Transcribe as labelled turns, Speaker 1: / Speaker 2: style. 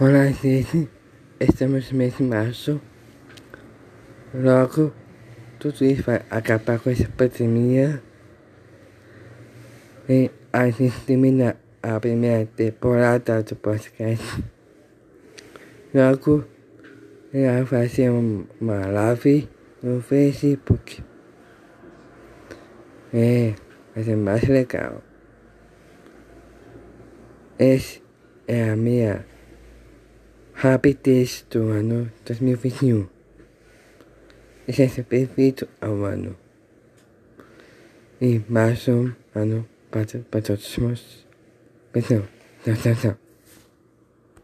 Speaker 1: Olá, gente. Estamos no mês de março. Logo, tudo isso vai acabar com essa pandemia. E a gente termina a primeira temporada do podcast. Logo, vai fazer uma live no Facebook. É, vai ser mais legal. Essa é a minha rapidez do ano 2021. Licença perfeito ao ano. E mais um ano para, para todos os meus. Perdão, não, não, não.